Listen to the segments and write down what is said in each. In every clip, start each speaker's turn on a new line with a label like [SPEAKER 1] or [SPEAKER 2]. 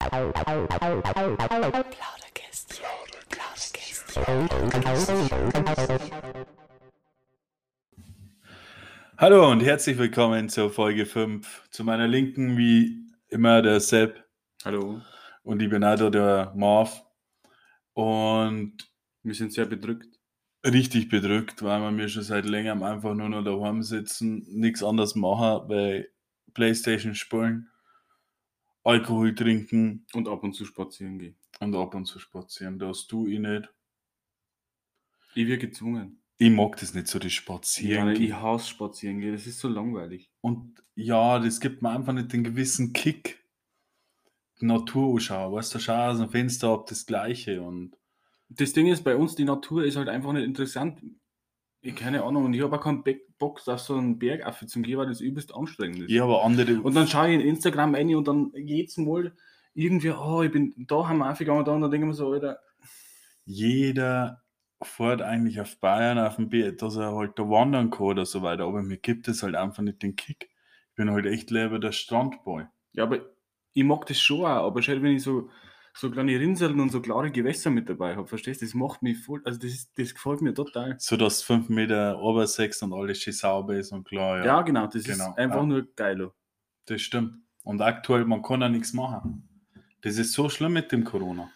[SPEAKER 1] Plauderkästchen.
[SPEAKER 2] Hallo und herzlich willkommen zur Folge 5. Zu meiner Linken wie immer der Sepp
[SPEAKER 3] Hallo,
[SPEAKER 2] und ich bin auch da der Marv. Und
[SPEAKER 3] wir sind sehr bedrückt.
[SPEAKER 2] richtig bedrückt, weil wir mir schon seit längerem einfach nur noch daheim sitzen, nichts anderes machen, bei Playstation spielen, Alkohol trinken
[SPEAKER 3] Und ab und zu spazieren gehen.
[SPEAKER 2] und ab und zu spazieren. Das du ich nicht.
[SPEAKER 3] Ich werde gezwungen.
[SPEAKER 2] Ich mag das nicht so, das
[SPEAKER 3] Ja,
[SPEAKER 2] Spazieren.
[SPEAKER 3] ich
[SPEAKER 2] gehen.
[SPEAKER 3] hasse spazieren gehen. Das ist so langweilig.
[SPEAKER 2] Und ja, das gibt mir einfach nicht den gewissen Kick. Die Natur anschauen, weißt du, schau aus dem Fenster ab das Gleiche und
[SPEAKER 3] Das Ding ist, bei uns, die Natur ist halt einfach nicht interessant. Ich keine Ahnung. Und ich habe auch keinen Bock auf so einen Bergaffe zum gehen, weil das übelst anstrengend ist.
[SPEAKER 2] ja, aber andere.
[SPEAKER 3] Und dann schaue ich in Instagram rein und dann jedes Mal irgendwie, oh, ich bin da, haben wir aufgegangen, da und dann denke ich mir so, Alter,
[SPEAKER 2] jeder fährt eigentlich auf Bayern auf dem Bier, dass er halt da wandern kann oder so weiter, aber mir gibt es halt einfach nicht den Kick. Ich bin halt echt lieber der Strandboy.
[SPEAKER 3] Ja, aber ich mag das schon auch, aber schau, wenn ich so, so kleine Rinseln und so klare Gewässer mit dabei habe, verstehst du? Das macht mich voll, also das, ist, das gefällt mir total.
[SPEAKER 2] So dass 5 Meter Obersex und alles schön sauber ist und klar, ja.
[SPEAKER 3] Ja, genau, das
[SPEAKER 2] Genau,
[SPEAKER 3] ist einfach
[SPEAKER 2] ja.
[SPEAKER 3] nur geil.
[SPEAKER 2] Das stimmt. Und aktuell, man kann ja nichts machen. Das ist so schlimm mit dem Corona.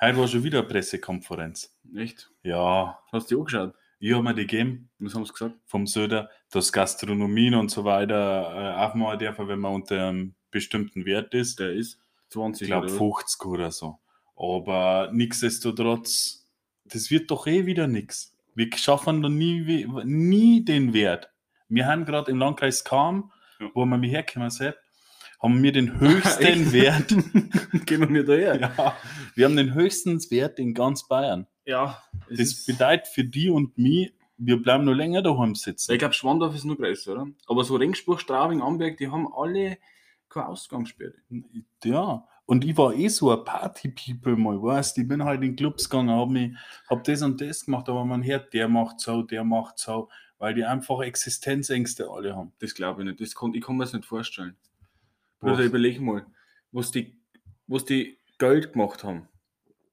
[SPEAKER 2] Heute war schon wieder eine Pressekonferenz.
[SPEAKER 3] Echt?
[SPEAKER 2] Ja,
[SPEAKER 3] Hast du die angeschaut?
[SPEAKER 2] ich habe mir die gegeben
[SPEAKER 3] Was haben sie gesagt?
[SPEAKER 2] vom Söder, dass Gastronomien und so weiter äh, aufmachen dürfen, wenn man unter einem bestimmten Wert ist.
[SPEAKER 3] Der ist 20
[SPEAKER 2] Ich glaube
[SPEAKER 3] oder?
[SPEAKER 2] 50 oder so. Aber nichtsdestotrotz, das wird doch eh wieder nichts. Wir schaffen da nie, nie den Wert. Wir haben gerade im Landkreis Kam,
[SPEAKER 3] Ja.
[SPEAKER 2] wo wir mich herkommen sind, haben wir den höchsten? Wert.
[SPEAKER 3] Gehen wir da her.
[SPEAKER 2] ja, wir haben den höchsten Wert in ganz Bayern.
[SPEAKER 3] Ja.
[SPEAKER 2] Das bedeutet für die und mich, wir bleiben noch länger daheim sitzen.
[SPEAKER 3] ich glaube, Schwandorf ist nur größer, oder? Aber so Ringsburg, Straubing, Amberg, die haben alle keine Ausgangssperre.
[SPEAKER 2] Ja, und ich war eh so ein Party-People mal, weißt Ich bin halt in Clubs gegangen, hab, mich, hab das und das gemacht, aber man hört, der macht so, der macht so, weil die einfach Existenzängste alle haben.
[SPEAKER 3] Das glaube ich nicht. Das kann, ich kann mir das nicht vorstellen.
[SPEAKER 2] Was?
[SPEAKER 3] Bruder, überleg mal, was die, was die Geld gemacht haben.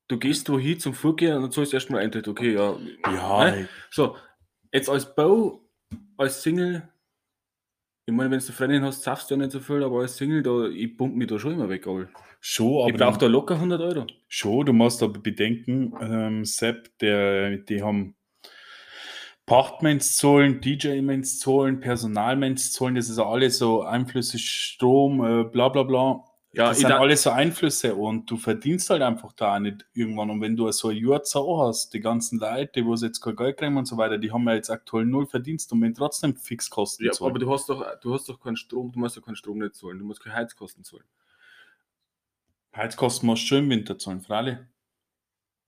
[SPEAKER 3] Du gehst wohin zum Vorgehen und dann zahlst du erstmal Eintritt. Okay, ja.
[SPEAKER 2] Ja,
[SPEAKER 3] Ne? So, jetzt als Bau, als Single, ich meine, wenn du Freundin hast, zaffst du ja nicht so viel, aber als Single, da, ich pump mich da schon immer weg, all.
[SPEAKER 2] schon, aber
[SPEAKER 3] Ich brauche da locker 100 Euro.
[SPEAKER 2] schon, du musst aber bedenken, ähm, Sepp, der, die haben Pachtments zahlen, DJ-Ments zahlen, Personalments zahlen, das ist alles so Einflüsse, Strom, äh, bla bla bla.
[SPEAKER 3] Ja,
[SPEAKER 2] das sind
[SPEAKER 3] da-
[SPEAKER 2] alles so Einflüsse und du verdienst halt einfach da auch nicht irgendwann. Und wenn du so ein Jahr Zau hast, die ganzen Leute, die wo sie jetzt kein Geld kriegen und so weiter, die haben ja jetzt aktuell null Verdienst und wenn trotzdem Fixkosten
[SPEAKER 3] Ja,
[SPEAKER 2] zahlen.
[SPEAKER 3] aber du hast doch, du hast doch keinen Strom, du musst ja keinen Strom nicht zahlen, du musst keine Heizkosten zahlen.
[SPEAKER 2] Heizkosten musst du schon im Winter zahlen, freilich.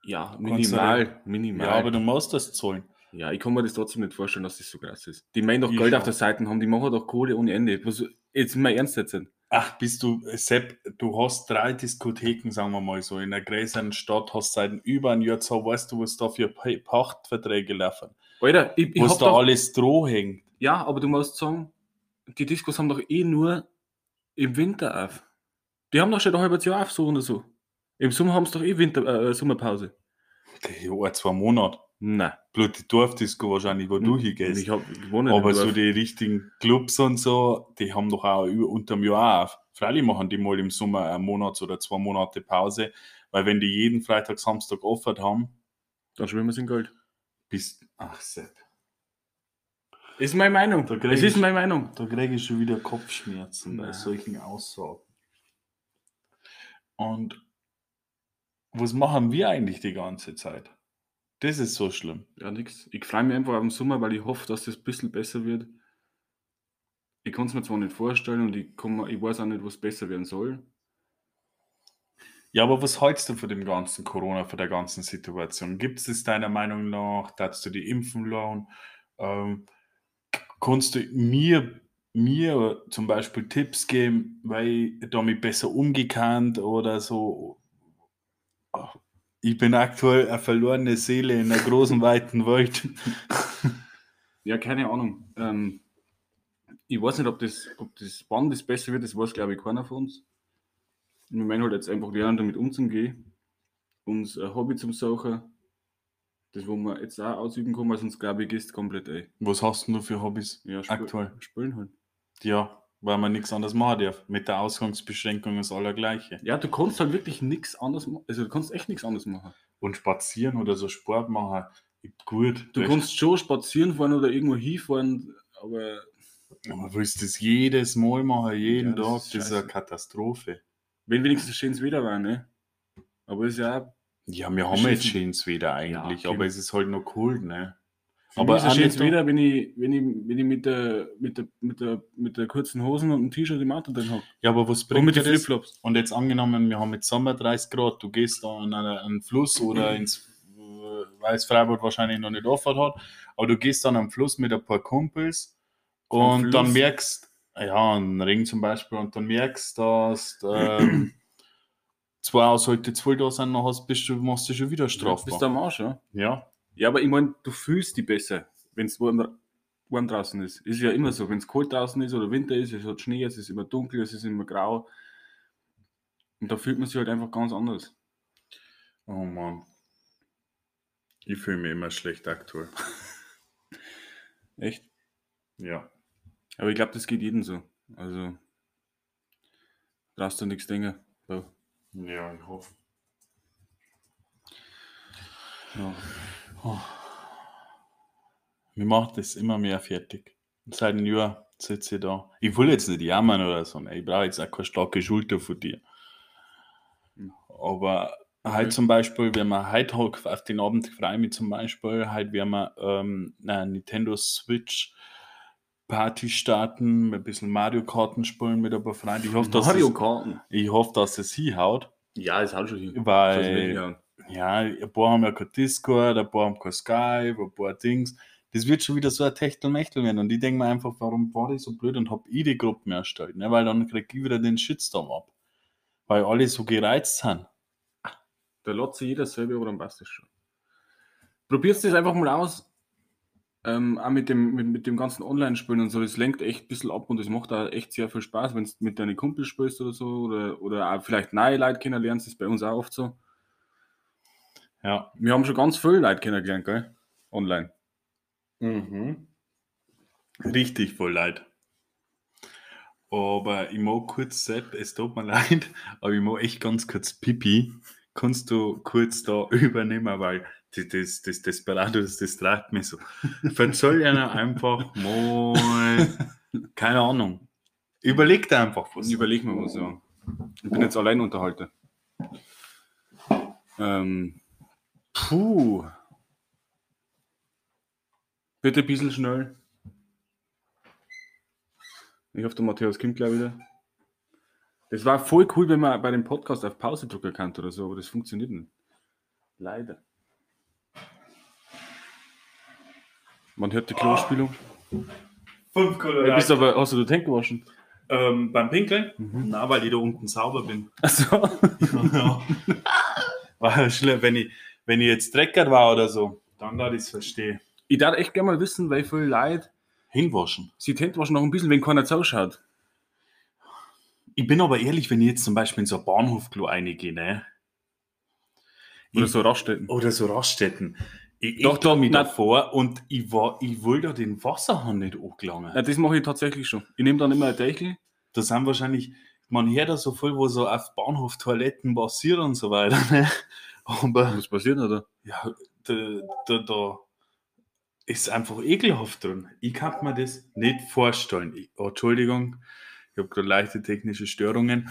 [SPEAKER 3] Ja, minimal, minimal.
[SPEAKER 2] Ja, aber du musst das zahlen.
[SPEAKER 3] Ja, ich kann mir das trotzdem nicht vorstellen, dass das so krass ist. Die meinen doch Geld auf der Seite haben, die machen doch Kohle ohne Ende. Was, jetzt mal ernst jetzt.
[SPEAKER 2] Ach, bist du, Sepp, du hast drei Diskotheken, sagen wir mal so, in einer größeren Stadt, hast seit über ein Jahr Zau, weißt du, was da für Pa- Pachtverträge laufen,
[SPEAKER 3] Alter, ich, ich
[SPEAKER 2] was da
[SPEAKER 3] doch,
[SPEAKER 2] alles droh hängt.
[SPEAKER 3] Ja, aber du musst sagen, die Diskos haben doch eh nur im Winter auf. Die haben doch schon ein halbes Jahr auf, so oder so. Im Sommer haben sie doch eh Winter, äh, Sommerpause.
[SPEAKER 2] Ja, zwei Monate.
[SPEAKER 3] Nein.
[SPEAKER 2] Bloß die Dorfdisco wahrscheinlich, wo du hingehst.
[SPEAKER 3] Ich, hab, wohne
[SPEAKER 2] Aber so die richtigen Clubs und so, die haben doch auch über, unterm Jahr auf. Freilich machen die mal im Sommer einen Monat oder zwei Monate Pause, weil wenn die jeden Freitag, Samstag offen haben,
[SPEAKER 3] Dann schwimmen sie in Gold.
[SPEAKER 2] bis. Ach, Sepp.
[SPEAKER 3] Ist meine Meinung. Das ist meine Meinung.
[SPEAKER 2] Da kriege ich schon wieder Kopfschmerzen bei
[SPEAKER 3] Nein.
[SPEAKER 2] solchen Aussagen. Und was machen wir eigentlich die ganze Zeit? Das ist so schlimm.
[SPEAKER 3] Ja, nix. Ich freue mich einfach auf den Sommer, weil ich hoffe, dass das ein bisschen besser wird. Ich kann es mir zwar nicht vorstellen und ich, kann mir, ich weiß auch nicht, was besser werden soll.
[SPEAKER 2] Ja, aber was hältst du von dem ganzen Corona, von der ganzen Situation? Gibt es deiner Meinung nach, dass du die impfen lassen? Ähm, kannst du mir, mir zum Beispiel Tipps geben, weil ich damit besser umgekannt oder so? Ich bin aktuell eine verlorene Seele in einer großen, weiten Welt.
[SPEAKER 3] Ja, keine Ahnung. Ähm, ich weiß nicht, ob das, ob das, wann das besser wird, das weiß, glaube ich, keiner von uns. Wir meinen halt jetzt einfach lernen, damit umzugehen. Uns ein Hobby zum Suchen. Das, wo wir jetzt auch ausüben können, weil sonst glaube ich, gehst komplett ein.
[SPEAKER 2] Was hast du für Hobbys?
[SPEAKER 3] Ja,
[SPEAKER 2] Aktuell.
[SPEAKER 3] Spielen halt.
[SPEAKER 2] Ja, weil man nichts anderes machen darf. Mit der Ausgangsbeschränkung ist aller gleiche.
[SPEAKER 3] Ja, du kannst halt wirklich nichts anderes machen. Also du kannst echt nichts anderes machen.
[SPEAKER 2] Und spazieren oder so Sport machen, gut.
[SPEAKER 3] Du
[SPEAKER 2] das-
[SPEAKER 3] kannst schon spazieren fahren oder irgendwo hinfahren, aber
[SPEAKER 2] Aber willst du das jedes Mal machen, jeden
[SPEAKER 3] Ja, das
[SPEAKER 2] Tag?
[SPEAKER 3] ist
[SPEAKER 2] Das ist eine. Katastrophe.
[SPEAKER 3] wenn wenigstens schönes Wetter war, ne? Aber ist ja.
[SPEAKER 2] Ja, wir haben jetzt schönes Wetter eigentlich,
[SPEAKER 3] okay.
[SPEAKER 2] aber es ist halt noch cold, ne? Aber
[SPEAKER 3] es Wetter, wenn ich, wenn ich, wenn ich mit, der, mit, der, mit, der, mit der kurzen Hosen und einem T-Shirt im Auto drin habe.
[SPEAKER 2] Ja, aber was
[SPEAKER 3] Und
[SPEAKER 2] bringt
[SPEAKER 3] mit
[SPEAKER 2] dir das? Und jetzt angenommen, wir haben jetzt Sommer 30 Grad, du gehst da an einen, einen Fluss oder ins, weil es Freiburg wahrscheinlich noch nicht offen hat, aber du gehst dann am Fluss mit ein paar Kumpels und dann merkst, ja, ein Ring zum Beispiel, und dann merkst, dass ähm, zwei Aushalte zu viel da sind, dann hast, bist du, machst du schon wieder
[SPEAKER 3] Bist du
[SPEAKER 2] strafbar.
[SPEAKER 3] am Arsch, ja?
[SPEAKER 2] Ja,
[SPEAKER 3] Ja, aber ich meine, du fühlst dich besser, wenn es warm, warm draußen ist. Ist ja immer so, wenn es kalt draußen ist oder Winter ist, es hat Schnee, es ist immer dunkel, es ist immer grau. Und da fühlt man sich halt einfach ganz anders.
[SPEAKER 2] oh Mann. Ich fühle mich immer schlecht aktuell.
[SPEAKER 3] Echt?
[SPEAKER 2] Ja.
[SPEAKER 3] Aber ich glaube, das geht jedem so. Also, brauchst du nichts denken. So.
[SPEAKER 2] Ja, ich hoffe.
[SPEAKER 3] Ja.
[SPEAKER 2] Mir macht das immer mehr fertig. Seit einem Jahr sitze ich da. Ich will jetzt nicht jammern oder so. ne. Ich brauche jetzt auch keine starke Schulter von dir. Aber heute zum Beispiel, wenn man heute halt auf den Abend freue ich mich zum Beispiel, heute werden wir ähm, eine Nintendo Switch Party starten, ein bisschen Mario Karten spielen mit ein paar Freunden. Ich hoffe, dass
[SPEAKER 3] Mario
[SPEAKER 2] es,
[SPEAKER 3] Karten.
[SPEAKER 2] ich hoffe, dass es hinhaut,
[SPEAKER 3] Ja, das hat schon hin.
[SPEAKER 2] weil. Ja, ein paar haben ja kein Discord, ein paar haben kein Skype, ein paar Dings. Das wird schon wieder so ein Techtelmechtel werden. Und ich denke mir einfach, warum war ich so blöd und habe ich die Gruppen erstellt? Ne? Weil dann krieg ich wieder den Shitstorm ab. Weil alle so gereizt sind.
[SPEAKER 3] Da lässt sich jeder selber, aber dann passt das schon. Probierst das einfach mal aus. Ähm, auch mit dem, mit, mit dem ganzen Online-Spielen und so, das lenkt echt ein bisschen ab und das macht auch echt sehr viel Spaß, wenn du mit deinen Kumpels spielst oder so, oder, oder auch vielleicht neue Leute kennenlernst, das ist bei uns auch oft so.
[SPEAKER 2] Ja.
[SPEAKER 3] Wir haben schon ganz viele Leute kennengelernt, gell? Online.
[SPEAKER 2] Mhm. Richtig voll leid. Aber ich mag kurz, Sepp, es tut mir leid, aber ich mag echt ganz kurz Pipi. Kannst du kurz da übernehmen, weil das, das, das Desperados, das treibt mich so. Verzöll einer einfach mal, keine Ahnung. Überleg dir einfach was.
[SPEAKER 3] Überleg mir was, ja. Ich bin jetzt allein unterhalten. Ähm, puh. Bitte ein bisschen schnell. Ich hoffe, der Matthäus kommt gleich wieder. Das war voll cool, wenn man bei dem Podcast auf Pause drücken kann oder so, aber das funktioniert nicht. Leider. Man hört die Klospülung.
[SPEAKER 2] Fünf
[SPEAKER 3] Du bist aber, hast du den Tank gewaschen?
[SPEAKER 2] ähm, beim Pinkeln?
[SPEAKER 3] Mhm.
[SPEAKER 2] Na, weil ich da unten sauber bin.
[SPEAKER 3] Achso.
[SPEAKER 2] ja. War schlimm, wenn ich, wenn ich jetzt Drecker war oder so, dann da ich es verstehe.
[SPEAKER 3] Ich darf echt gerne mal wissen, weil viele Leute
[SPEAKER 2] Hinwaschen.
[SPEAKER 3] sie Tent waschen noch ein bisschen, wenn keiner zuschaut.
[SPEAKER 2] Ich bin aber ehrlich, wenn ich jetzt zum Beispiel in so ein Bahnhofklo reingehe, ne?
[SPEAKER 3] Oder
[SPEAKER 2] Ich-
[SPEAKER 3] so Raststätten.
[SPEAKER 2] Oder so Raststätten. Ich,
[SPEAKER 3] Doch,
[SPEAKER 2] ich da mich davor und ich, war, ich will da den Wasserhahn nicht angelangen.
[SPEAKER 3] Ja, das mache ich tatsächlich schon. Ich nehme dann immer ein Deichel.
[SPEAKER 2] Da sind wahrscheinlich, man hört da so viel, wo so auf Bahnhoftoiletten passiert und so weiter. Ne? Aber
[SPEAKER 3] Was passiert da?
[SPEAKER 2] ja, da, da, da ist einfach ekelhaft drin. Ich kann mir das nicht vorstellen. Ich, oh, Entschuldigung, ich habe gerade leichte technische Störungen,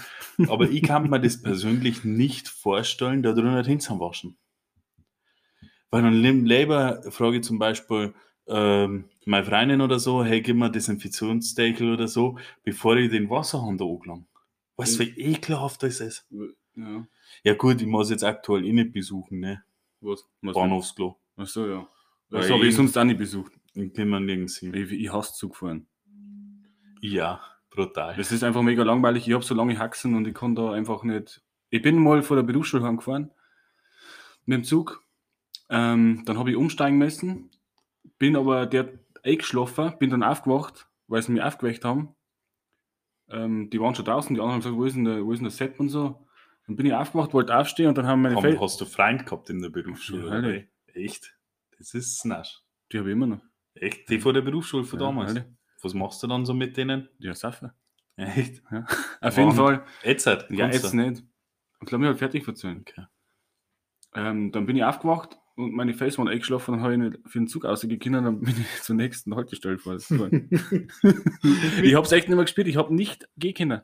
[SPEAKER 2] aber ich kann mir das persönlich nicht vorstellen, da drin nicht hinzuwaschen. Weil dann nimm lieber, frage ich zum Beispiel ähm, meine Freundin oder so, hey, gib mir Desinfektionsdeckel oder so, bevor ich den Wasserhahn da angelange. Weißt du, wie ekelhaft das ist?
[SPEAKER 3] Ja.
[SPEAKER 2] Ja gut, ich muss jetzt aktuell eh nicht besuchen, ne?
[SPEAKER 3] Was? Was
[SPEAKER 2] Bahnhofsklo.
[SPEAKER 3] Achso, ja.
[SPEAKER 2] Weil
[SPEAKER 3] Das habe ich sonst auch nicht besucht.
[SPEAKER 2] Ich bin mir nirgends hin.
[SPEAKER 3] Ich, ich hasse Zugfahren.
[SPEAKER 2] Ja, brutal.
[SPEAKER 3] Das ist einfach mega langweilig. Ich habe so lange Haxen und ich kann da einfach nicht. Ich bin mal vor der Berufsschule heimgefahren mit dem Zug. Ähm, dann habe ich umsteigen müssen. Bin aber der eingeschlafen, bin dann aufgewacht, weil sie mich aufgeweckt haben. Ähm, die waren schon draußen, die anderen haben gesagt, wo ist denn der, wo ist denn der Sepp und so. Dann bin ich aufgewacht, wollte aufstehen und dann haben meine
[SPEAKER 2] Komm,
[SPEAKER 3] Fel
[SPEAKER 2] hast du Freund gehabt in der Berufsschule?
[SPEAKER 3] Ja.
[SPEAKER 2] Echt? Das ist nasch.
[SPEAKER 3] Die habe ich immer noch.
[SPEAKER 2] Echt? Die von der Berufsschule von
[SPEAKER 3] Ja,
[SPEAKER 2] damals?
[SPEAKER 3] Alter.
[SPEAKER 2] Was machst du dann so mit denen?
[SPEAKER 3] Ja, Sache.
[SPEAKER 2] Echt?
[SPEAKER 3] Auf jeden? Fall.
[SPEAKER 2] Jetzt halt?
[SPEAKER 3] Ja, jetzt nicht. Ich glaube, ich halt fertig verzählen.
[SPEAKER 2] Okay.
[SPEAKER 3] Ähm, dann bin ich aufgewacht und meine Face waren eingeschlafen, dann habe ich nicht für den Zug rausgekommen, dann bin ich zur nächsten Haltestelle gefahren. ich habe es echt nicht mehr gespielt, ich habe nicht gehen können.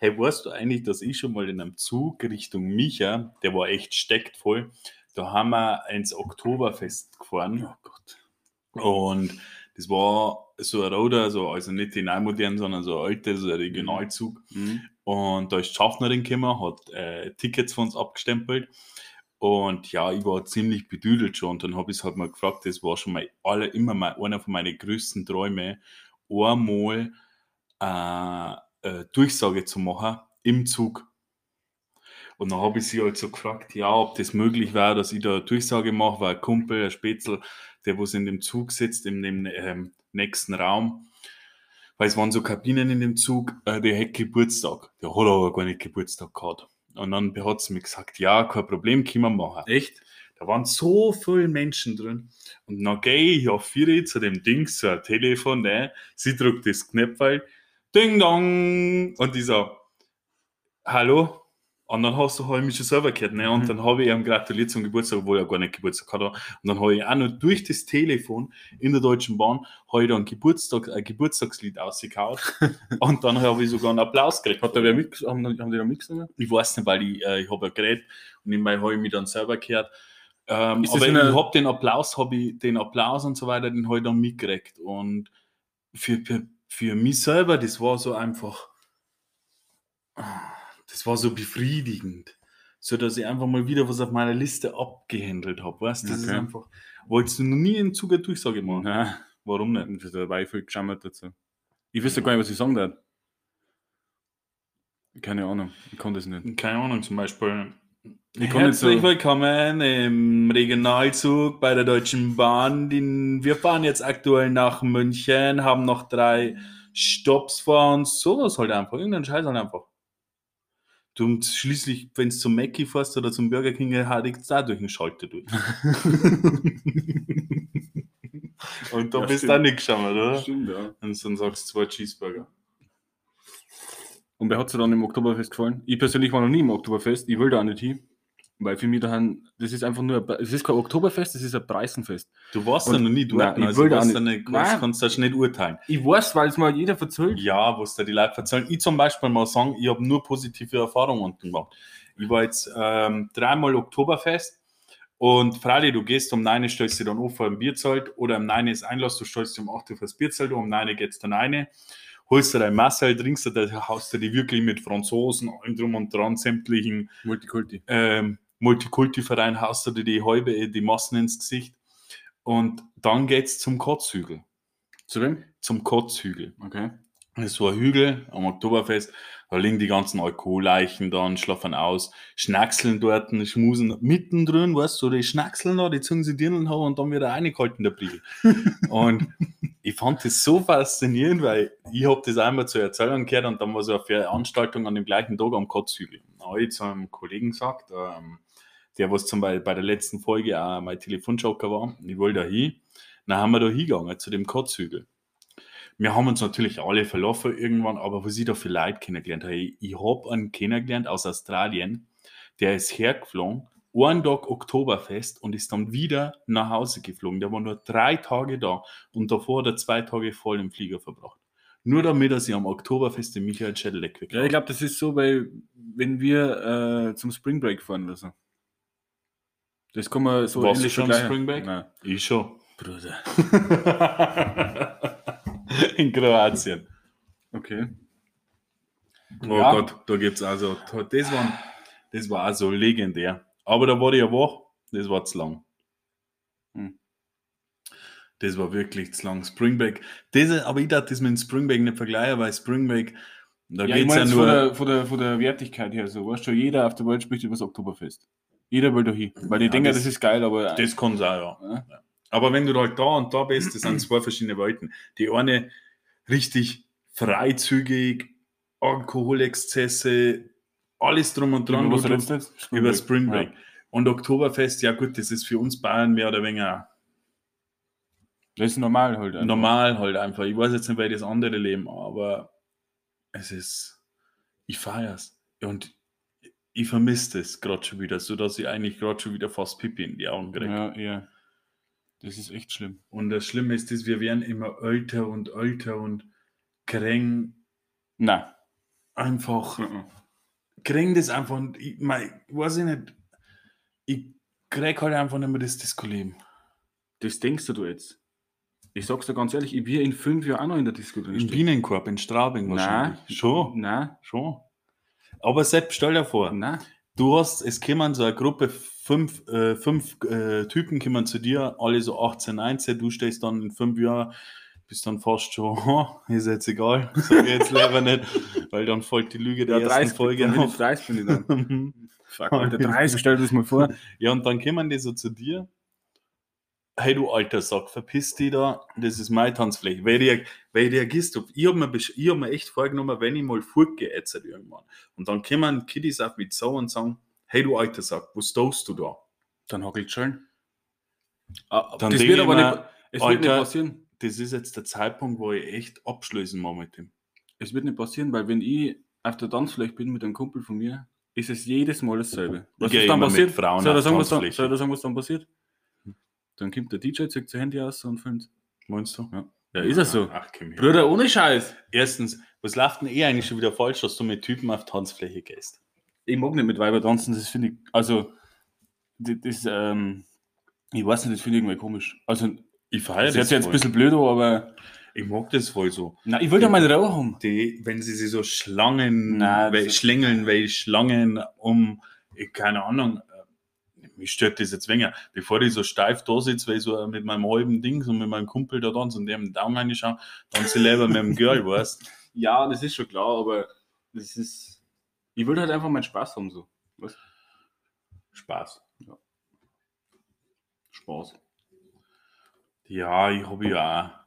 [SPEAKER 2] Hey, weißt du eigentlich, dass ich schon mal in einem Zug Richtung Micha, der war echt steckt voll, da haben wir ins Oktoberfest gefahren
[SPEAKER 3] Oh Gott.
[SPEAKER 2] und das war so ein Roder, so, also nicht die neumodernen, sondern so ein alter, so ein Regionalzug.
[SPEAKER 3] Mhm.
[SPEAKER 2] Und da ist die Schaffnerin gekommen, hat äh, Tickets von uns abgestempelt. Und ja, ich war ziemlich bedüdelt schon. Und dann habe ich es halt mal gefragt, das war schon mal alle, immer mal einer von meinen größten Träumen, einmal äh, äh, Durchsage zu machen im Zug. Und dann habe ich sie halt so gefragt, ja, ob das möglich wäre, dass ich da eine Durchsage mache, weil ein Kumpel, ein Spätzl, der was in dem Zug sitzt, in dem ähm, nächsten Raum, weil es waren so Kabinen in dem Zug, äh, der hat Geburtstag. Der hat aber gar nicht Geburtstag gehabt. Und dann hat sie mir gesagt, ja, kein Problem, können wir machen.
[SPEAKER 3] Echt?
[SPEAKER 2] Da waren so viele Menschen drin. Und dann gehe ich auf vier zu dem Ding, so ein Telefon, ne? sie drückt das Knöpfel, Ding Dong, und ich so, hallo? Und dann hast du halt mich schon selber gehört, ne? Und
[SPEAKER 3] Mhm.
[SPEAKER 2] dann habe ich ihm gratuliert zum Geburtstag, obwohl er gar nicht Geburtstag hatte. Und dann habe ich auch noch durch das Telefon in der Deutschen Bahn ich dann Geburtstag, ein Geburtstagslied ausgekaut. und dann habe ich sogar einen Applaus gekriegt.
[SPEAKER 3] Hat da wer mit, haben, haben die da mitgesungen?
[SPEAKER 2] Ich weiß nicht, weil ich, äh, ich habe ein Gerät und nebenbei habe ich mich dann selber gehört. Ähm, aber ich habe den Applaus, habe ich den Applaus und so weiter, den habe ich dann mitgekriegt. Und für, für, für mich selber, das war so einfach, das war so befriedigend. So dass ich einfach mal wieder was auf meiner Liste abgehandelt habe. Weißt du, das ist
[SPEAKER 3] Okay.
[SPEAKER 2] einfach. Wolltest du noch nie im Zug eine Durchsage machen?
[SPEAKER 3] Nein,
[SPEAKER 2] Warum nicht?
[SPEAKER 3] da war ich viel geschammert dazu. Ich wüsste gar nicht, was ich sagen darf. Keine Ahnung, ich kann das nicht.
[SPEAKER 2] Keine Ahnung, zum Beispiel. Herzlich willkommen im Regionalzug bei der Deutschen Bahn. Wir fahren jetzt aktuell nach München, haben noch drei Stops vor uns. Sowas halt einfach. Irgendein Scheiß halt einfach. Du und schließlich, wenn du zum Mackie fährst oder zum Burger King, hadigt es da durch den Schalter durch. und da
[SPEAKER 3] Ja,
[SPEAKER 2] bist du auch nicht geschammert, oder?
[SPEAKER 3] Stimmt, ja.
[SPEAKER 2] Und dann sagst du zwei Cheeseburger.
[SPEAKER 3] Und wer hat dir dann im Oktoberfest gefallen? Ich persönlich war noch nie im Oktoberfest, ich will da auch nicht hin. Weil für mich daheim, das ist einfach nur, ein- es ist kein Oktoberfest, das ist ein Preisenfest.
[SPEAKER 2] Du warst
[SPEAKER 3] Und-
[SPEAKER 2] ja noch nie dort,
[SPEAKER 3] Nein, ich
[SPEAKER 2] also
[SPEAKER 3] will da
[SPEAKER 2] du
[SPEAKER 3] nicht. Nein.
[SPEAKER 2] kannst das nicht urteilen.
[SPEAKER 3] Ich weiß, weil es mal jeder verzählt.
[SPEAKER 2] Ja, was da die Leute erzählen. Ich zum Beispiel mal sagen, ich habe nur positive Erfahrungen unten gemacht. Ich war jetzt ähm, dreimal Oktoberfest und Fradi, du gehst um 9 Uhr, stellst dich dann auf vor dem Bierzelt oder um 9 Uhr ist Einlass, du stellst dich um 8 Uhr vor das Bierzelt, um 9 Uhr geht's dann rein, holst dir dein Massel, trinkst du, da haust du die wirklich mit Franzosen, allem drum und dran, sämtlichen
[SPEAKER 3] Multikulti.
[SPEAKER 2] ähm, Multikulti-Verein, haust du dir die halbe, die Massen ins Gesicht und dann geht's zum Kotzhügel.
[SPEAKER 3] Zu wem?
[SPEAKER 2] Zum Kotzhügel.
[SPEAKER 3] Okay.
[SPEAKER 2] Das ist so ein Hügel am Oktoberfest. Da liegen die ganzen Alkoholleichen dann, schlafen aus, schnackseln dort, schmusen mittendrin, weißt du, die schnackseln da, die ziehen sie Dirndl haben und dann wieder reingehalten, der Briegel. und ich fand das so faszinierend, weil ich habe das einmal zur Erzählung gehört und dann war so eine Veranstaltung an dem gleichen Tag am Kotzhügel. Da habe ich zu einem Kollegen gesagt, ähm, der was zum Beispiel bei der letzten Folge auch mein Telefonjoker war, ich wollte da hin. Dann haben wir da hingegangen zu dem Kotzhügel wir haben uns natürlich alle verlaufen irgendwann, aber was ich da für Leute kennengelernt habe, ich, ich habe einen kennengelernt aus Australien, der ist hergeflogen, einen Tag Oktoberfest und ist dann wieder nach Hause geflogen. Der war nur drei Tage da und davor hat er zwei Tage voll im Flieger verbracht. Nur damit er sich am Oktoberfest den Michael Schädeleck
[SPEAKER 3] Ja, ich glaube, das ist so, weil wenn wir äh, zum Spring Break fahren oder so. Das kann man so
[SPEAKER 2] Warst du
[SPEAKER 3] ähnlich
[SPEAKER 2] schon am
[SPEAKER 3] vergleichen.
[SPEAKER 2] Spring Break?
[SPEAKER 3] Nein.
[SPEAKER 2] Ich schon.
[SPEAKER 3] Bruder.
[SPEAKER 2] In Kroatien.
[SPEAKER 3] Okay.
[SPEAKER 2] Oh
[SPEAKER 3] Ja.
[SPEAKER 2] Gott, da gibt's also, das war, das war also legendär. Aber da war ich ja wach, das war zu lang.
[SPEAKER 3] Hm.
[SPEAKER 2] Das war wirklich zu lang. Springbreak, das, aber ich darf das mit dem Springbreak nicht vergleichen, weil Springbreak, da
[SPEAKER 3] Ja,
[SPEAKER 2] geht's
[SPEAKER 3] meine
[SPEAKER 2] ja
[SPEAKER 3] von,
[SPEAKER 2] nur.
[SPEAKER 3] der, von, der, von der Wertigkeit her so. Weißt du, jeder auf der Welt spricht über das Oktoberfest. Jeder will da hin. Weil die
[SPEAKER 2] Ja,
[SPEAKER 3] denken,
[SPEAKER 2] das-
[SPEAKER 3] das, ist geil, aber
[SPEAKER 2] Das kann sein, ja.
[SPEAKER 3] Ja.
[SPEAKER 2] Ja. Aber wenn du halt da und da bist, das sind zwei verschiedene Welten. Die eine richtig freizügig, Alkoholexzesse, alles drum und dran.
[SPEAKER 3] Über was redest du jetzt? Spring
[SPEAKER 2] über. Spring Break.
[SPEAKER 3] Ja.
[SPEAKER 2] Und Oktoberfest, ja gut, das ist für uns Bayern mehr oder weniger
[SPEAKER 3] Das ist normal halt. einfach.
[SPEAKER 2] normal halt einfach. Ich weiß jetzt nicht, wie das andere leben, aber es ist, ich feier's. Und ich vermisse das gerade schon wieder, so dass ich eigentlich gerade schon wieder fast Pipi in die Augen kriege.
[SPEAKER 3] Ja, ja. Das ist echt schlimm.
[SPEAKER 2] Und das Schlimme ist, dass wir werden immer älter und älter und kriegen
[SPEAKER 3] Nein.
[SPEAKER 2] einfach, kriegen das einfach und ich, mein, weiß ich nicht, ich krieg halt einfach nicht mehr das Disco-Leben.
[SPEAKER 3] Das denkst du jetzt. Ich sag's dir ganz ehrlich, ich will in fünf Jahren auch noch in der Disco drin
[SPEAKER 2] Im. Bienenkorb, in Straubing
[SPEAKER 3] Nein.
[SPEAKER 2] wahrscheinlich. Schon,
[SPEAKER 3] Nein,
[SPEAKER 2] schon. Aber Sepp, stell dir vor,
[SPEAKER 3] nein.
[SPEAKER 2] du hast, es kommen so eine Gruppe, fünf, äh, fünf äh, Typen kommen zu dir, alle so 18, 19, du stehst dann in fünf Jahren, bist dann fast schon, oh, ist jetzt egal, sag jetzt lieber nicht, weil dann folgt die Lüge der ersten Folge
[SPEAKER 3] bin ich
[SPEAKER 2] auf.
[SPEAKER 3] 30 bin ich dann. Fuck, Alter, 30, stell dir das mal vor.
[SPEAKER 2] Ja, und dann kommen die so zu dir. Hey, du alter Sack, verpiss dich da, das ist meine Tanzfläche. Weil ihr, weil reagierst, du, ich habe mir, ich hab mir echt vorgenommen, wenn ich mal halt irgendwann. Und dann kommen Kiddies auf mich zu und sagen, hey, du alter Sack, was tust du da?
[SPEAKER 3] Dann hackelt schon. Ah,
[SPEAKER 2] Dann
[SPEAKER 3] das wird
[SPEAKER 2] ich
[SPEAKER 3] aber
[SPEAKER 2] mir,
[SPEAKER 3] nicht, es wird nicht
[SPEAKER 2] Alter,
[SPEAKER 3] passieren.
[SPEAKER 2] Das ist jetzt der Zeitpunkt, wo ich echt abschließen muss mit dem.
[SPEAKER 3] Es wird nicht passieren, weil wenn ich auf der Tanzfläche bin mit einem Kumpel von mir, ist es jedes Mal dasselbe. Was ist dann
[SPEAKER 2] mit
[SPEAKER 3] passiert?
[SPEAKER 2] Frauen
[SPEAKER 3] soll, er sagen, was dann passiert? Dann kommt der DJ, zieht sein Handy aus und filmt.
[SPEAKER 2] Meinst du?
[SPEAKER 3] Ja, ja ist er so.
[SPEAKER 2] Ach, komm her.
[SPEAKER 3] Bruder, ohne Scheiß.
[SPEAKER 2] Erstens, was läuft denn eh eigentlich schon wieder falsch, dass du mit Typen auf Tanzfläche gehst?
[SPEAKER 3] Ich mag nicht mit Weiber tanzen, das finde ich, also, das, das ähm, ich weiß nicht, das finde ich irgendwie komisch. Also,
[SPEAKER 2] Ich feiere
[SPEAKER 3] das sich jetzt ein bisschen blöd aber,
[SPEAKER 2] Ich mag das voll so.
[SPEAKER 3] na, ich will ja meine Ruhe haben.
[SPEAKER 2] die, wenn sie sich so Schlangen,
[SPEAKER 3] Nein,
[SPEAKER 2] weil,
[SPEAKER 3] das-
[SPEAKER 2] schlängeln, weil Schlangen um, keine Ahnung, mich stört das jetzt weniger. Bevor ich so steif da sitze, weil ich so mit meinem halben Ding, so mit meinem Kumpel da tanze und dem Daumen reinschaue, dann sie lieber mit dem Girl, weißt
[SPEAKER 3] Ja, das ist schon klar, aber das ist, ich will halt einfach meinen Spaß haben, so. Was?
[SPEAKER 2] Spaß.
[SPEAKER 3] Spaß.
[SPEAKER 2] Ja, ich habe ja auch.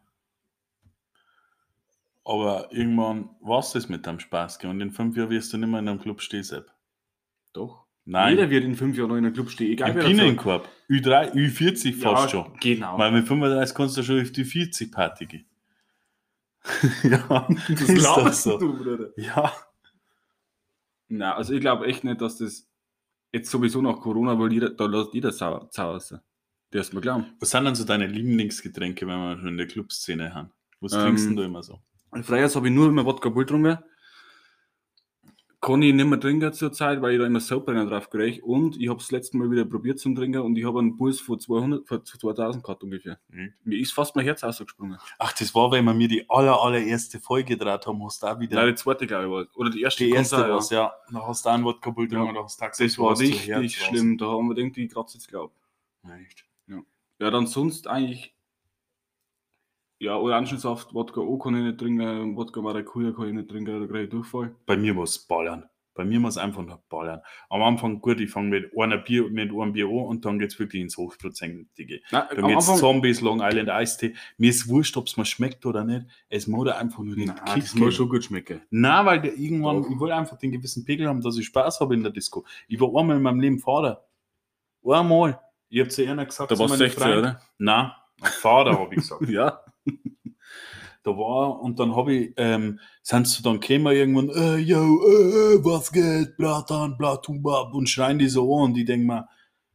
[SPEAKER 2] Aber irgendwann war es das mit deinem Spaß. gell? Und in fünf Jahren wirst du nicht mehr in einem Club stehen, Sepp.
[SPEAKER 3] Doch.
[SPEAKER 2] Nein,
[SPEAKER 3] Jeder wird in fünf Jahren noch in einem Club stehen, egal
[SPEAKER 2] im. Bienenkorb. Ü3, Ü40 fast
[SPEAKER 3] ja,
[SPEAKER 2] schon.
[SPEAKER 3] Genau.
[SPEAKER 2] Weil mit 35 kannst du schon auf die 40 Party gehen. ja,
[SPEAKER 3] das
[SPEAKER 2] ist das
[SPEAKER 3] laberst
[SPEAKER 2] so.
[SPEAKER 3] du, Bruder.
[SPEAKER 2] Ja.
[SPEAKER 3] Na, also ich glaube echt nicht, dass das jetzt sowieso nach Corona, weil jeder, da lässt jeder sauer sein. Der ist mir glauben.
[SPEAKER 2] Was sind dann so deine Lieblingsgetränke, wenn wir schon in der Clubszene haben? Was
[SPEAKER 3] Ähm,
[SPEAKER 2] trinkst denn du immer so?
[SPEAKER 3] Freiers habe ich nur immer Wodka Bull getrunken. Kann ich nicht mehr trinken zur Zeit, weil ich da immer Soapbrenner drauf kriege. Und ich habe das letzte Mal wieder probiert zum Trinken und ich habe einen Puls von 200, von 2000 gehabt ungefähr.
[SPEAKER 2] Mhm.
[SPEAKER 3] Mir ist fast mein Herz ausgesprungen.
[SPEAKER 2] Ach, das war, weil wir mir die aller, allererste Folge gedreht haben, hast du auch wieder
[SPEAKER 3] Nein, die zweite, glaube ich, war Oder die erste.
[SPEAKER 2] die erste
[SPEAKER 3] sein,
[SPEAKER 2] was, ja. Da hast du auch einen Wodka Bull
[SPEAKER 3] Ja.
[SPEAKER 2] da hast du gesagt,
[SPEAKER 3] Das war richtig schlimm. Da haben wir irgendwie kratzt jetzt glaub.
[SPEAKER 2] Ja, echt.
[SPEAKER 3] Ja, dann sonst eigentlich. Ja, Orangensaft, Wodka O kann ich nicht trinken, Wodka Maracuja kann ich nicht trinken, da kriege ich Durchfall.
[SPEAKER 2] Bei mir muss es ballern. Bei mir muss einfach nur ballern. Am Anfang, gut, ich fange mit einer Bier, mit einem Bier an und dann geht es wirklich ins Hochprozentige.
[SPEAKER 3] Nein,
[SPEAKER 2] Dann geht es Zombies, Long Island Eistee. Mir ist wurscht, ob es mir schmeckt oder nicht. Es muss einfach nur den Kick
[SPEAKER 3] das muss schon gut schmecken.
[SPEAKER 2] Nein, weil der irgendwann,
[SPEAKER 3] Doch.
[SPEAKER 2] ich will einfach den gewissen Pegel haben, dass ich Spaß habe in der Disco. Ich war einmal in meinem Leben Vater. Einmal. Ich habe zu einer gesagt,
[SPEAKER 3] Da warst du
[SPEAKER 2] meinen
[SPEAKER 3] 16,
[SPEAKER 2] Freunden-
[SPEAKER 3] oder?
[SPEAKER 2] Nein, ein Vater habe ich gesagt.
[SPEAKER 3] Ja.
[SPEAKER 2] Da war und dann habe ich, ähm, sind sie dann gekommen irgendwann, äh, yo, äh, was geht, Bratan, Blatubab und schreien die so an und ich denke mir,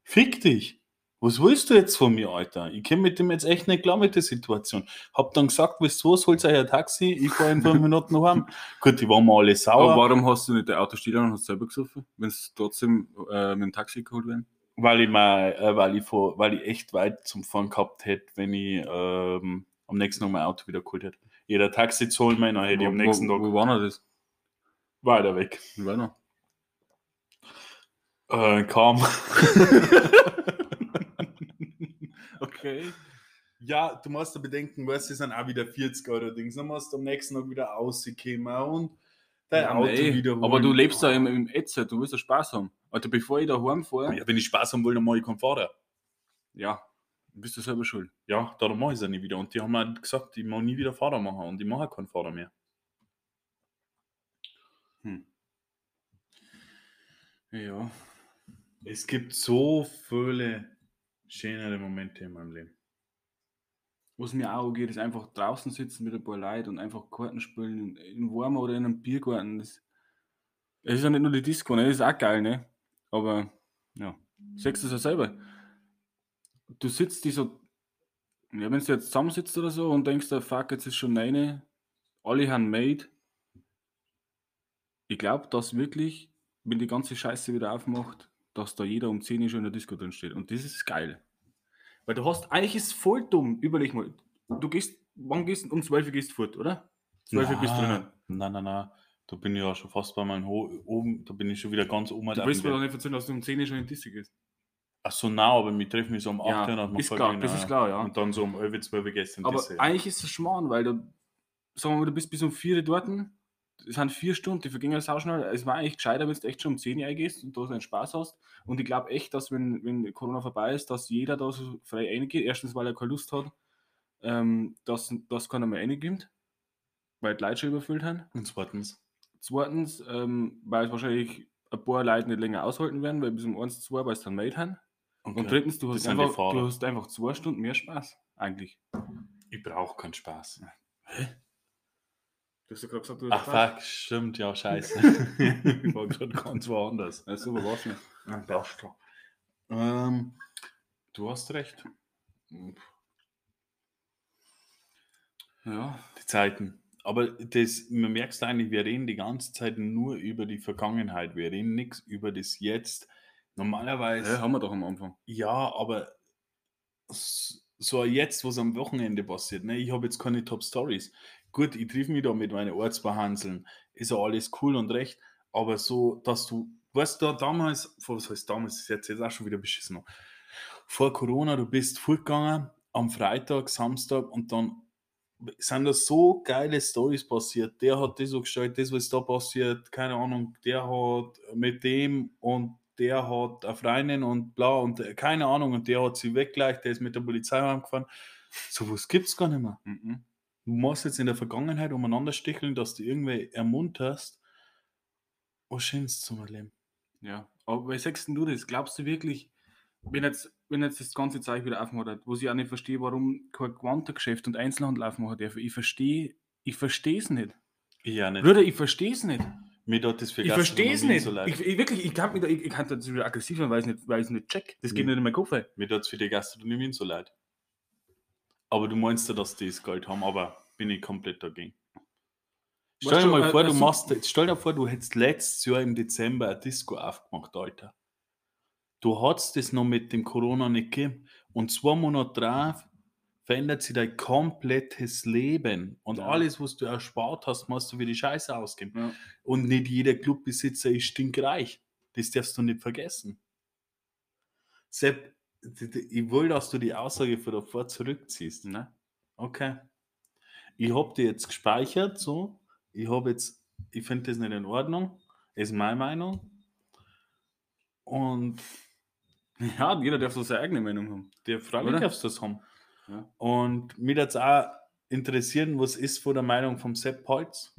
[SPEAKER 2] fick dich. Was willst du jetzt von mir, Alter? Ich komme mit dem jetzt echt nicht klar mit der Situation. Hab dann gesagt, weißt du was, holt euch ein Taxi, ich fahre in fünf Minuten noch heim. Gut, die waren mir alle
[SPEAKER 3] Aber
[SPEAKER 2] sauer,
[SPEAKER 3] warum hast du nicht dein Auto stehen und hast selber gesoffen, wenn es trotzdem äh, mit dem Taxi geholt werden?
[SPEAKER 2] weil ich mal, äh, weil ich vor, weil ich echt weit zum Fahren gehabt hätte, wenn ich ähm, am nächsten Tag mein Auto wieder geholt hätte. Jeder Taxi zahlen mir, dann hätte ich am nächsten Tag
[SPEAKER 3] Wo war denn das?
[SPEAKER 2] weiter weg.
[SPEAKER 3] War noch?
[SPEAKER 2] Äh, kam.
[SPEAKER 3] Okay.
[SPEAKER 2] Ja, du musst da bedenken, weißt du, sind auch wieder 40 Euro Dings. Dann musst du am nächsten Tag wieder rauskommen und dein
[SPEAKER 3] Ja,
[SPEAKER 2] Auto
[SPEAKER 3] nee,
[SPEAKER 2] wieder holen.
[SPEAKER 3] Aber du lebst da im, im Etze, du willst ja Spaß haben. Alter, bevor ich da heimfahre,
[SPEAKER 2] Ja, wenn ich Spaß haben will, dann mache ich keinen Fahrer.
[SPEAKER 3] ja, bist du selber schuld.
[SPEAKER 2] Ja, darum mache ich es ja nicht wieder. Und die haben mir gesagt, ich mache nie wieder Fahrer machen und ich mache keinen Fahrer mehr.
[SPEAKER 3] Hm. Ja.
[SPEAKER 2] Es gibt so viele schönere Momente in meinem Leben.
[SPEAKER 3] Was mir auch geht, ist einfach draußen sitzen mit ein paar Leuten und einfach Karten spielen in, Warmer oder in einem Biergarten. Das, es ist ja nicht nur die Disco, ne? das ist auch geil, ne? Aber ja, sagst du es ja selber. Du sitzt die so, ja, wenn du jetzt zusammensitzt oder so und denkst, der fuck, jetzt ist schon eine, alle haben made. Ich glaube, dass wirklich, wenn die ganze Scheiße wieder aufmacht, dass da jeder um 10 Uhr schon in der Disco drin steht. Und das ist geil. Weil du hast, eigentlich ist es voll dumm. Überleg mal, du gehst, wann gehst du? Um 12 Uhr gehst du fort, oder? 12 Uhr bist du drinnen.
[SPEAKER 2] Nein, nein, nein. Da bin ich ja schon fast bei meinem Ho oben, da bin ich schon wieder ganz oben.
[SPEAKER 3] Du willst mir doch nicht erzählen, dass du um 10 Uhr schon in die Disco gehst.
[SPEAKER 2] Ach so, nein, aber wir treffen mich so um 8
[SPEAKER 3] Ja,
[SPEAKER 2] Uhr. hat man
[SPEAKER 3] ist klar,
[SPEAKER 2] gehen,
[SPEAKER 3] das
[SPEAKER 2] ja.
[SPEAKER 3] ist klar, ja.
[SPEAKER 2] Und dann so um 11, 12 Uhr gestern.
[SPEAKER 3] Aber eigentlich ist es Schmarrn, weil du, sagen wir mal, du bist bis um 4 Uhr dort. Es sind vier Stunden, die vergingen sau schnell. Es war eigentlich gescheiter, wenn du echt schon um 10 Uhr eingehst und da so einen Spaß hast. Und ich glaube echt, dass wenn, wenn Corona vorbei ist, dass jeder da so frei reingeht. Erstens, weil er keine Lust hat, ähm, dass, dass keiner mehr reinkommt, weil die Leute schon überfüllt haben.
[SPEAKER 2] Und zweitens.
[SPEAKER 3] Zweitens, ähm, weil es wahrscheinlich ein paar Leute nicht länger aushalten werden, weil bis um 1, 2, weil es dann Made haben.
[SPEAKER 2] Okay.
[SPEAKER 3] Und drittens, du hast, einfach, du hast einfach zwei Stunden mehr Spaß, eigentlich.
[SPEAKER 2] Ich brauche keinen Spaß.
[SPEAKER 3] Du hast ja gerade gesagt, du
[SPEAKER 2] Ach fuck, stimmt, ja, scheiße. ich war gerade ganz woanders.
[SPEAKER 3] Ja, super, war's nicht.
[SPEAKER 2] Ja, schon. Ähm, du hast recht.
[SPEAKER 3] Ja,
[SPEAKER 2] Die Zeiten. Aber das, man merkt eigentlich, wir reden die ganze Zeit nur über die Vergangenheit. Wir reden nichts über das Jetzt. Normalerweise,
[SPEAKER 3] ja, haben wir doch am Anfang.
[SPEAKER 2] ja, aber so jetzt, was am Wochenende passiert, ne? ich habe jetzt keine Top Stories. Gut, ich triff mich da mit meinen Ortsbehandeln, ist ja alles cool und recht, aber so, dass du, weißt du, damals, vor- was heißt damals, ist jetzt, jetzt auch schon wieder beschissen. Vor Corona, du bist fortgegangen am Freitag, Samstag und dann sind da so geile Stories passiert. Der hat das so gestellt, das, was da passiert, keine Ahnung, der hat mit dem und der hat eine Freundin und bla und äh, keine Ahnung und der hat sie weggeleicht, der ist mit der Polizei heimgefahren. So was gibt es gar nicht mehr.
[SPEAKER 3] Mhm.
[SPEAKER 2] Du machst jetzt in der Vergangenheit umeinander sticheln, dass du irgendwie ermunterst, was Schönes zu erleben.
[SPEAKER 3] Ja, aber wie sagst denn du das? Glaubst du wirklich, wenn jetzt, wenn jetzt das ganze Zeug wieder aufmacht hat, wo ich auch nicht verstehe, warum kein Quantengeschäft und Einzelhandel aufmachen darf? Ich verstehe, ich verstehe es nicht.
[SPEAKER 2] Ja, nicht.
[SPEAKER 3] Bruder, ich verstehe es nicht.
[SPEAKER 2] Mir tut das für
[SPEAKER 3] Ich verstehe es nicht.
[SPEAKER 2] so leid.
[SPEAKER 3] ich, ich, wirklich, ich kann, mich da, ich, ich kann da wieder aggressiv werden, weil ich es nicht, weil nicht check. Das geht
[SPEAKER 2] Mhm.
[SPEAKER 3] nicht in meinen Kopf.
[SPEAKER 2] Mir tut es für die Gastronomie so leid. Aber du meinst ja, dass die das Geld haben, aber bin ich komplett dagegen. Stell dir
[SPEAKER 3] du,
[SPEAKER 2] mal
[SPEAKER 3] äh,
[SPEAKER 2] vor, du
[SPEAKER 3] also-
[SPEAKER 2] machst, stell dir vor, du hättest letztes Jahr im Dezember ein Disco aufgemacht, Alter. Du hast das noch mit dem Corona nicht gegeben. Und zwei Monate drauf verändert sich dein komplettes Leben. Und
[SPEAKER 3] Ja.
[SPEAKER 2] alles, was du erspart hast, musst du für die Scheiße ausgeben.
[SPEAKER 3] Ja.
[SPEAKER 2] Und nicht jeder Clubbesitzer ist stinkreich. Das darfst du nicht vergessen. Sepp, ich will, dass du die Aussage von davor zurückziehst.
[SPEAKER 3] Ne?
[SPEAKER 2] Okay. Ich habe die jetzt gespeichert, so. Ich habe jetzt, ich finde das nicht in Ordnung. Ist meine Meinung. Und
[SPEAKER 3] Ja, jeder darf so seine eigene Meinung haben.
[SPEAKER 2] der Frage darfst du das haben.
[SPEAKER 3] Ja.
[SPEAKER 2] Und mich jetzt auch interessieren, was ist von der Meinung vom Sepp Holz?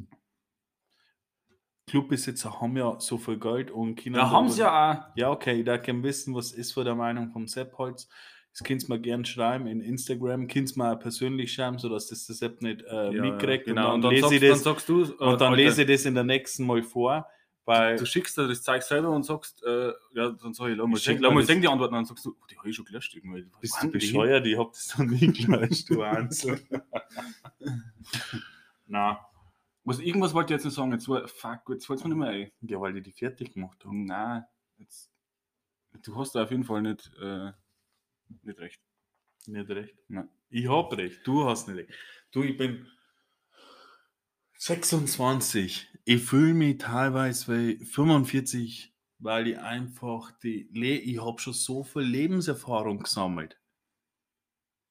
[SPEAKER 2] Clubbesitzer haben ja so viel Geld und Kinder.
[SPEAKER 3] Da haben sie ja auch.
[SPEAKER 2] Ja, okay, ich darf gerne wissen, was ist von der Meinung vom Sepp Holz. Das könnt ihr mir gerne schreiben in Instagram, könnt ihr mir auch persönlich schreiben, sodass das der Sepp nicht äh,
[SPEAKER 3] Ja,
[SPEAKER 2] mitkriegt.
[SPEAKER 3] genau.
[SPEAKER 2] Und dann,
[SPEAKER 3] sagst,
[SPEAKER 2] lese ich das,
[SPEAKER 3] dann sagst du, äh,
[SPEAKER 2] und dann
[SPEAKER 3] Alter,
[SPEAKER 2] lese ich das in der nächsten Mal vor, weil
[SPEAKER 3] Du schickst dir das Zeug selber und sagst, äh, ja, dann sag ich, lass mal,
[SPEAKER 2] schick
[SPEAKER 3] sehen, lass mal sehen die Antworten an, dann sagst du, oh, die habe ich schon gelöscht irgendwie.
[SPEAKER 2] Bist
[SPEAKER 3] waren
[SPEAKER 2] du bescheuert, ich hab das noch nie gelöscht, du Einzel. Na,
[SPEAKER 3] Was, irgendwas wollte ich jetzt noch sagen, jetzt war, fuck, jetzt fällt es mir nicht mehr ein.
[SPEAKER 2] ja, weil die die fertig gemacht haben.
[SPEAKER 3] Nein, jetzt, du hast da auf jeden Fall nicht, äh, nicht recht.
[SPEAKER 2] Nicht recht.
[SPEAKER 3] Nein.
[SPEAKER 2] Ich hab recht, du hast nicht recht. Du, ich bin 26. Ich fühle mich teilweise wie 45, weil ich einfach die, Le ich habe schon so viel Lebenserfahrung gesammelt.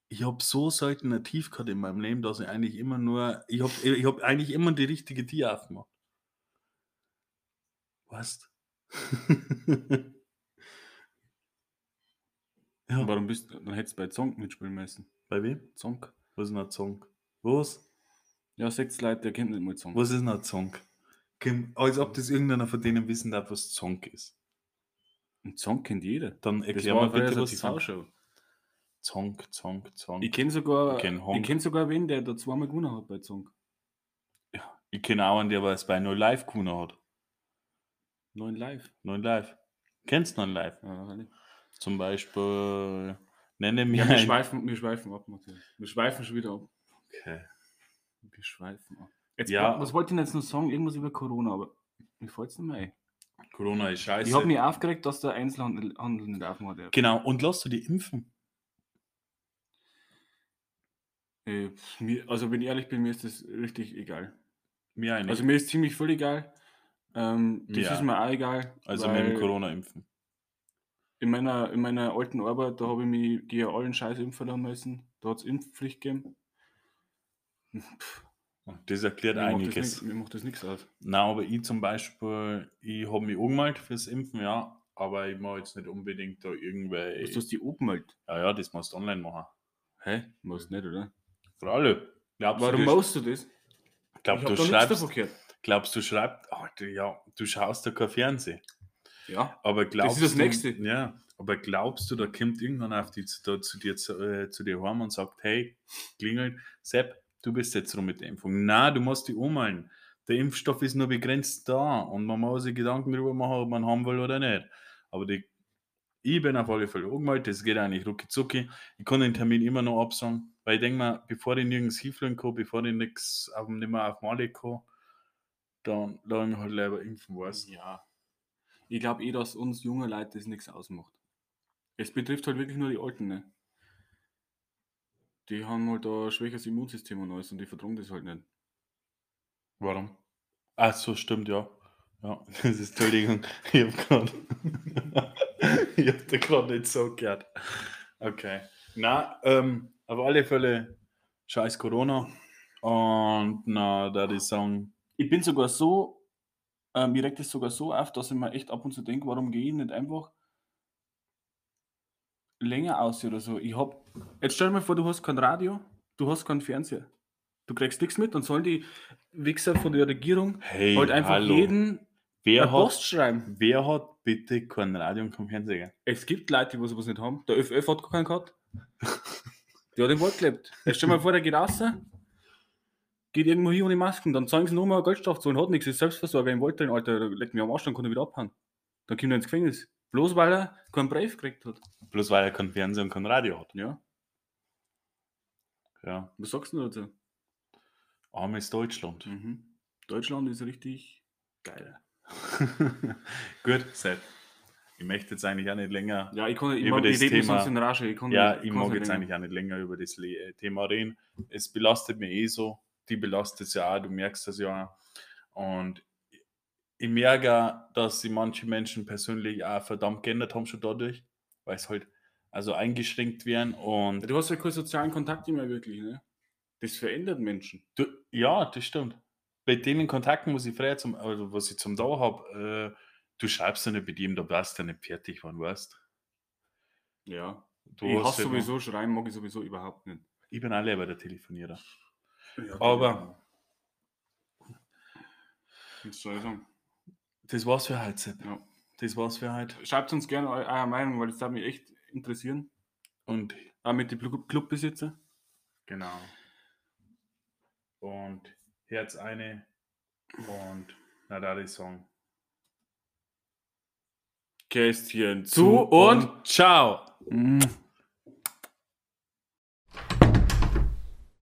[SPEAKER 2] Ich habe so selten ein Tief gehabt in meinem Leben, dass ich eigentlich immer nur, ich habe ich hab eigentlich immer die richtige Tür aufgemacht. Weißt ja,
[SPEAKER 3] Warum bist du, dann hättest du bei Zonk mitspielen müssen.
[SPEAKER 2] bei wem?
[SPEAKER 3] Zonk?
[SPEAKER 2] Was ist ein Song? Was?
[SPEAKER 3] Ja, sechs Leute, der kennt nicht mal Zonk.
[SPEAKER 2] Was ist ein Zonk? Als ob das irgendeiner von denen wissen darf, was Zonk ist.
[SPEAKER 3] Ein Song kennt jeder.
[SPEAKER 2] Dann erklär mal bitte, was
[SPEAKER 3] TV-Show.
[SPEAKER 2] Zonk, Zonk, Zonk.
[SPEAKER 3] Ich kenne sogar,
[SPEAKER 2] Ich kenn
[SPEAKER 3] ich kenn sogar wen, der da zweimal gewonnen hat bei Song.
[SPEAKER 2] Ich kenne auch einen, der was bei No Live gewonnen hat.
[SPEAKER 3] Neun Live.
[SPEAKER 2] No Live. Kennst du No Live?
[SPEAKER 3] Ja.
[SPEAKER 2] Zum Beispiel, nenne mir
[SPEAKER 3] ja wir, schweifen, wir schweifen ab, Matthias. Wir schweifen schon wieder ab.
[SPEAKER 2] Okay.
[SPEAKER 3] Wir schweifen ab. Jetzt,
[SPEAKER 2] Ja.
[SPEAKER 3] Was wollte ich denn jetzt noch sagen? Irgendwas über Corona, aber mir fällt es nicht mehr ein.
[SPEAKER 2] Corona ist scheiße.
[SPEAKER 3] Ich habe mich aufgeregt, dass der Einzelhandel Handel nicht aufmacht.
[SPEAKER 2] Genau, und lass du die impfen?
[SPEAKER 3] Äh, mir, also wenn ich ehrlich bin, mir ist das richtig egal.
[SPEAKER 2] Mir eine.
[SPEAKER 3] Also mir ist ziemlich voll egal. Ähm, das
[SPEAKER 2] Ja.
[SPEAKER 3] ist mir auch egal.
[SPEAKER 2] also mit dem Corona impfen.
[SPEAKER 3] In meiner, in meiner alten Arbeit, da habe ich mich gegen allen Scheiß impfen lassen müssen. Da hat es Impfpflicht gegeben. Pff,
[SPEAKER 2] Das erklärt
[SPEAKER 3] mir, macht das
[SPEAKER 2] einiges.
[SPEAKER 3] nix, mir macht das nichts aus.
[SPEAKER 2] Na, aber ich zum Beispiel, ich habe mich angemeldet fürs Impfen, ja, aber ich mache jetzt nicht unbedingt da
[SPEAKER 3] Was, du
[SPEAKER 2] irgendwelche.
[SPEAKER 3] hast die angemeldet?
[SPEAKER 2] Ja, ja, das musst du online machen.
[SPEAKER 3] Hä? Musst nicht, oder?
[SPEAKER 2] Für alle. Glaubst
[SPEAKER 3] Warum
[SPEAKER 2] du,
[SPEAKER 3] machst du das?
[SPEAKER 2] glaub,
[SPEAKER 3] ich
[SPEAKER 2] du
[SPEAKER 3] da
[SPEAKER 2] schreibst, glaubst du schreibst, Alter, ja, du schaust ja kein Fernsehen.
[SPEAKER 3] Ja.
[SPEAKER 2] Aber glaubst
[SPEAKER 3] das
[SPEAKER 2] du,
[SPEAKER 3] Nächste.
[SPEAKER 2] Ja, aber glaubst du, da kommt irgendwann auf die, da, zu dir zu, äh, zu dir heim und sagt, hey, klingelt, Sepp, du bist jetzt rum mit der Impfung. Na, du musst die umhalten. Der Impfstoff ist nur begrenzt da und man muss sich Gedanken darüber machen, ob man haben will oder nicht. Aber die, ich bin auf alle Fälle angemeldet, das geht eigentlich rucki zucki. Ich kann den Termin immer noch absagen, weil ich denke mal, bevor ich nirgends hinfliegen kann, bevor ich nichts auf, nicht mehr auf Mali kann, dann lasse ich mich halt lieber impfen, weißt.
[SPEAKER 3] Ja. Ich glaube eh, dass uns junge Leute das nichts ausmacht. Es betrifft halt wirklich nur die Alten, ne? Die haben halt ein schwächeres Immunsystem und alles und die vertragen das halt nicht.
[SPEAKER 2] Warum? Ach so, stimmt, ja. Ja, das ist, Entschuldigung, ich hab gerade. ich hab da gerade nicht so gehört. Okay. Na, ähm, auf alle Fälle scheiß Corona. Und na, da die sagen,
[SPEAKER 3] Ich bin sogar so, äh, mir regt es sogar so auf, dass ich mir echt ab und zu denke, warum gehe ich nicht einfach länger aus oder so. Ich hab, jetzt stell dir mal vor, du hast kein Radio, du hast keinen Fernseher. Du kriegst nichts mit, dann sollen die Wichser von der Regierung
[SPEAKER 2] hey,
[SPEAKER 3] halt einfach
[SPEAKER 2] hallo,
[SPEAKER 3] jeden
[SPEAKER 2] wer, hat,
[SPEAKER 3] Post schreiben.
[SPEAKER 2] wer hat bitte kein Radio und kein Fernseher?
[SPEAKER 3] Es gibt Leute, die sowas nicht haben. Der ÖFF hat gar keinen gehabt. Der hat im Wald gelebt. Jetzt stell dir mal vor, der geht raus, geht irgendwo hin ohne Masken, dann zeigen sie nur mal Geldstrafe zu und hat nichts, ist Selbstversorger im Wald drin, Alter, legt mich am Arsch, dann kann er wieder abhauen. Dann kommt er ins Gefängnis. Bloß weil er keinen Brief gekriegt hat.
[SPEAKER 2] Bloß weil er kein Fernseher und kein Radio hat.
[SPEAKER 3] Ja,
[SPEAKER 2] Ja,
[SPEAKER 3] was sagst du dazu?
[SPEAKER 2] armes Deutschland.
[SPEAKER 3] Mhm. Deutschland ist richtig geil.
[SPEAKER 2] Gut, Sepp. Ich möchte jetzt eigentlich auch nicht länger
[SPEAKER 3] Ja, ich kann ich
[SPEAKER 2] Über
[SPEAKER 3] ich
[SPEAKER 2] das Thema-.
[SPEAKER 3] Ich kann
[SPEAKER 2] Ja, ich
[SPEAKER 3] kann's
[SPEAKER 2] mag jetzt
[SPEAKER 3] länger.
[SPEAKER 2] eigentlich auch nicht länger über das äh, Thema reden. Es belastet mich eh so. Die belastet es ja auch, du merkst das ja. auch. Und ich merke dass sich manche Menschen persönlich auch verdammt geändert haben schon dadurch, weil es halt also eingeschränkt werden. Und
[SPEAKER 3] Du hast ja keine sozialen Kontakte mehr wirklich, ne? Das verändert Menschen.
[SPEAKER 2] du, ja, das stimmt. Bei denen Kontakten, was ich früher zum, also was ich zum Dauer habe, äh, du schreibst ja nicht mit ihm, da warst du nicht fertig, wann weißt
[SPEAKER 3] Ja.
[SPEAKER 2] du.
[SPEAKER 3] ich
[SPEAKER 2] hast
[SPEAKER 3] hasse
[SPEAKER 2] halt
[SPEAKER 3] sowieso schreiben, mag ich sowieso überhaupt nicht.
[SPEAKER 2] Ich bin auch lieber der Telefonierer.
[SPEAKER 3] Ja,
[SPEAKER 2] Aber-
[SPEAKER 3] Was soll ich sagen?
[SPEAKER 2] Das war's für heute, Sepp.
[SPEAKER 3] Ja.
[SPEAKER 2] Das war's für heute.
[SPEAKER 3] Schreibt uns gerne eu- eure Meinung, weil das würde mich echt interessieren.
[SPEAKER 2] Und
[SPEAKER 3] Auch mit den Club- Clubbesitzer.
[SPEAKER 2] genau. Und Herz eine und na da die Song.
[SPEAKER 3] Kästchen zu und.
[SPEAKER 2] ciao.
[SPEAKER 3] Mm.